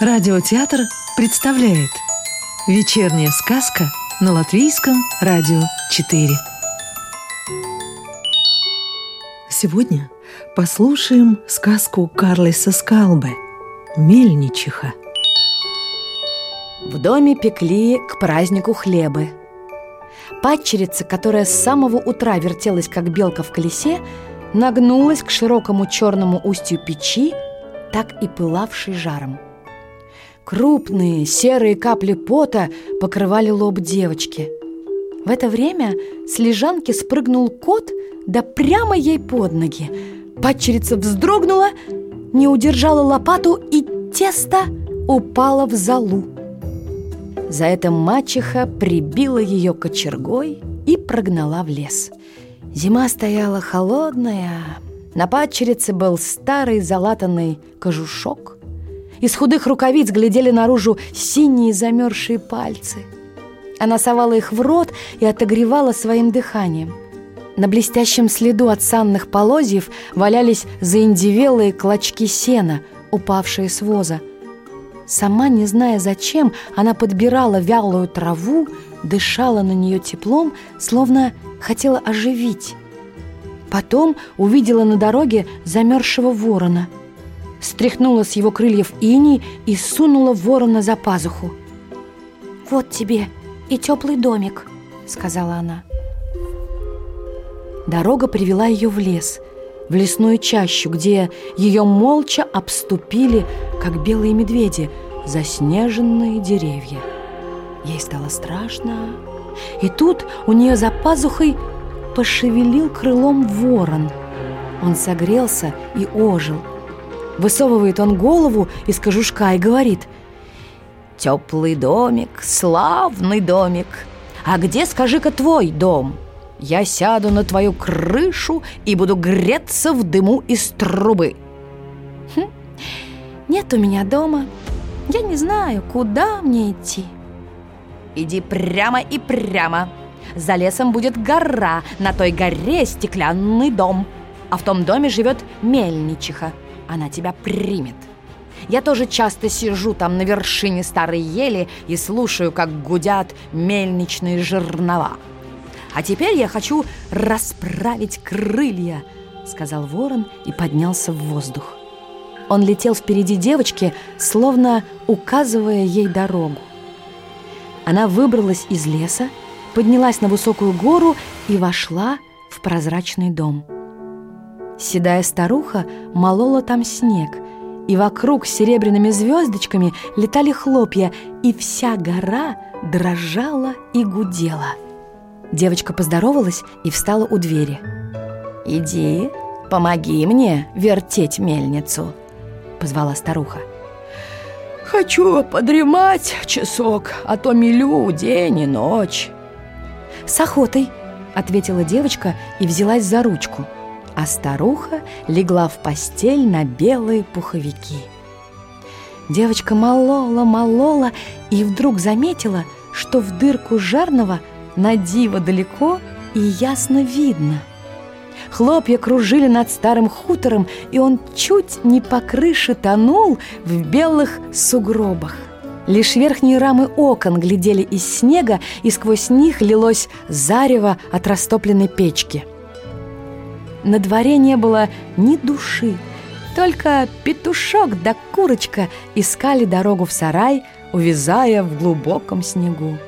Радиотеатр представляет Вечерняя сказка на Латвийском радио 4 Сегодня послушаем сказку Карлиса Скалбе «Мельничиха» В доме пекли к празднику хлебы. Падчерица, которая с самого утра вертелась, как белка в колесе, нагнулась к широкому черному устью печи, так и пылавшей жаром. Крупные серые капли пота покрывали лоб девочки. В это время с лежанки спрыгнул кот, да прямо ей под ноги. Падчерица вздрогнула, не удержала лопату, и тесто упало в залу. За это мачеха прибила ее кочергой и прогнала в лес. Зима стояла холодная, на падчерице был старый залатанный кожушок – из худых рукавиц глядели наружу синие замерзшие пальцы. Она совала их в рот и отогревала своим дыханием. На блестящем следу от санных полозьев валялись заиндивелые клочки сена, упавшие с воза. Сама, не зная зачем, она подбирала вялую траву, дышала на нее теплом, словно хотела оживить. Потом увидела на дороге замерзшего ворона – стряхнула с его крыльев иней и сунула ворона за пазуху. «Вот тебе и теплый домик», — сказала она. Дорога привела ее в лес, в лесную чащу, где ее молча обступили, как белые медведи, заснеженные деревья. Ей стало страшно, и тут у нее за пазухой пошевелил крылом ворон. Он согрелся и ожил — Высовывает он голову из кожушка и говорит «Теплый домик, славный домик, а где, скажи-ка, твой дом? Я сяду на твою крышу и буду греться в дыму из трубы». Хм, «Нет у меня дома, я не знаю, куда мне идти». «Иди прямо и прямо. За лесом будет гора, на той горе стеклянный дом, а в том доме живет мельничиха» она тебя примет. Я тоже часто сижу там на вершине старой ели и слушаю, как гудят мельничные жернова. А теперь я хочу расправить крылья, сказал ворон и поднялся в воздух. Он летел впереди девочки, словно указывая ей дорогу. Она выбралась из леса, поднялась на высокую гору и вошла в прозрачный дом. Седая старуха молола там снег, и вокруг серебряными звездочками летали хлопья, и вся гора дрожала и гудела. Девочка поздоровалась и встала у двери. «Иди, помоги мне вертеть мельницу», — позвала старуха. «Хочу подремать часок, а то милю день и ночь». «С охотой», — ответила девочка и взялась за ручку — а старуха легла в постель на белые пуховики. Девочка молола, молола и вдруг заметила, что в дырку жарного на диво далеко и ясно видно. Хлопья кружили над старым хутором, и он чуть не по крыше тонул в белых сугробах. Лишь верхние рамы окон глядели из снега, и сквозь них лилось зарево от растопленной печки – на дворе не было ни души, только петушок да курочка искали дорогу в сарай, увязая в глубоком снегу.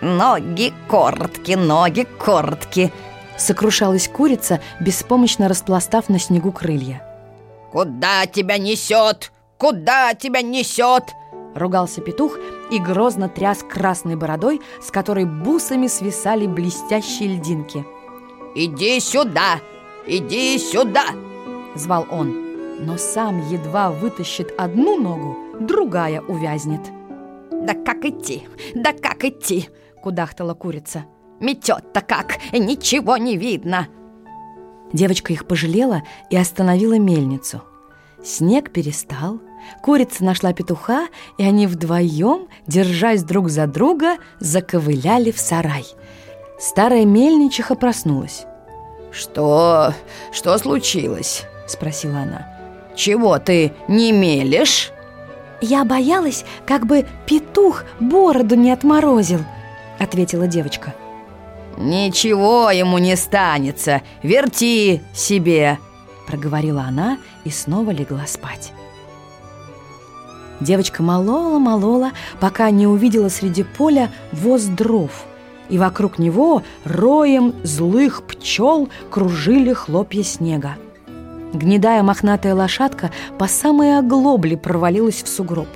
«Ноги короткие, ноги короткие!» Сокрушалась курица, беспомощно распластав на снегу крылья. «Куда тебя несет? Куда тебя несет?» Ругался петух и грозно тряс красной бородой, с которой бусами свисали блестящие льдинки. «Иди сюда! «Иди сюда!» – звал он. Но сам едва вытащит одну ногу, другая увязнет. «Да как идти? Да как идти?» – кудахтала курица. «Метет-то как! Ничего не видно!» Девочка их пожалела и остановила мельницу. Снег перестал, курица нашла петуха, и они вдвоем, держась друг за друга, заковыляли в сарай. Старая мельничиха проснулась. «Что... что случилось?» – спросила она. «Чего ты не мелешь?» Я боялась, как бы петух бороду не отморозил, ответила девочка. Ничего ему не станется, верти себе, проговорила она и снова легла спать. Девочка молола-молола, пока не увидела среди поля воз дров, и вокруг него роем злых пчел кружили хлопья снега. Гнедая мохнатая лошадка по самой оглобле провалилась в сугроб.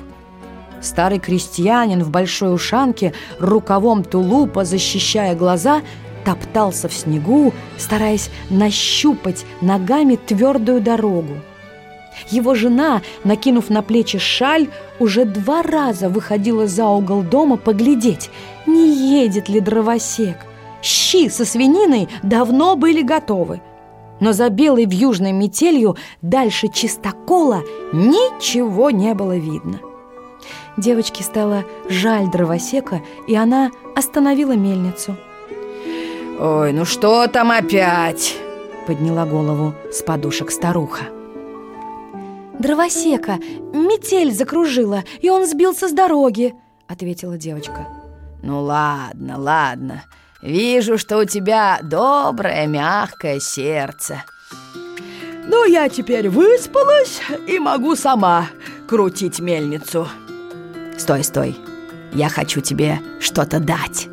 Старый крестьянин в большой ушанке, рукавом тулупа, защищая глаза, топтался в снегу, стараясь нащупать ногами твердую дорогу. Его жена, накинув на плечи шаль, уже два раза выходила за угол дома поглядеть, не едет ли дровосек. Щи со свининой давно были готовы. Но за белой вьюжной метелью дальше чистокола ничего не было видно. Девочке стало жаль дровосека, и она остановила мельницу. «Ой, ну что там опять?» Подняла голову с подушек старуха. «Дровосека! Метель закружила, и он сбился с дороги!» Ответила девочка. «Ну ладно, ладно. Вижу, что у тебя доброе, мягкое сердце». «Ну, я теперь выспалась и могу сама крутить мельницу». «Стой, стой. Я хочу тебе что-то дать».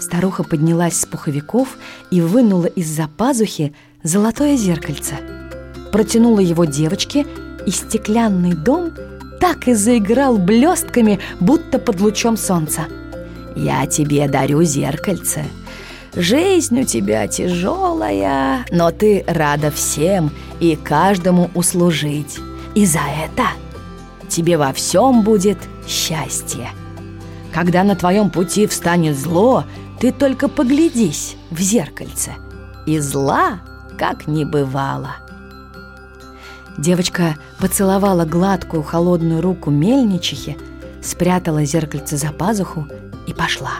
Старуха поднялась с пуховиков и вынула из-за пазухи золотое зеркальце. Протянула его девочке, и стеклянный дом так и заиграл блестками, будто под лучом солнца. «Я тебе дарю зеркальце. Жизнь у тебя тяжелая, но ты рада всем и каждому услужить. И за это тебе во всем будет счастье. Когда на твоем пути встанет зло, ты только поглядись в зеркальце, и зла как не бывало». Девочка поцеловала гладкую холодную руку мельничихи, спрятала зеркальце за пазуху и пошла.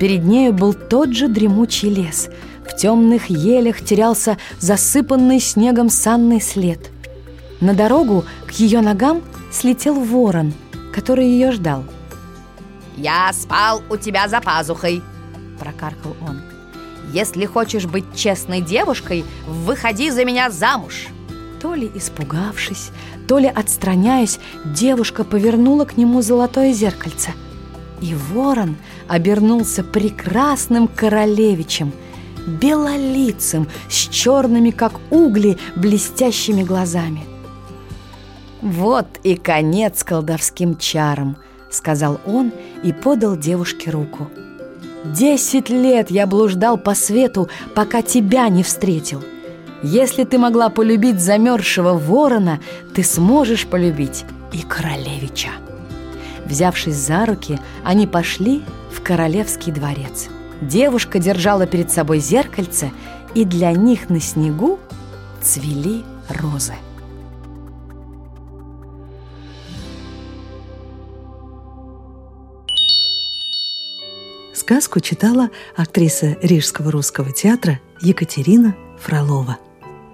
Перед нею был тот же дремучий лес. В темных елях терялся засыпанный снегом санный след. На дорогу к ее ногам слетел ворон, который ее ждал. «Я спал у тебя за пазухой», — прокаркал он. «Если хочешь быть честной девушкой, выходи за меня замуж!» То ли испугавшись, то ли отстраняясь, девушка повернула к нему золотое зеркальце. И ворон обернулся прекрасным королевичем, белолицым, с черными, как угли, блестящими глазами. «Вот и конец колдовским чарам», — сказал он и подал девушке руку. «Десять лет я блуждал по свету, пока тебя не встретил. Если ты могла полюбить замерзшего ворона, ты сможешь полюбить и королевича. Взявшись за руки, они пошли в королевский дворец. Девушка держала перед собой зеркальце, и для них на снегу цвели розы. Сказку читала актриса Рижского русского театра Екатерина Фролова.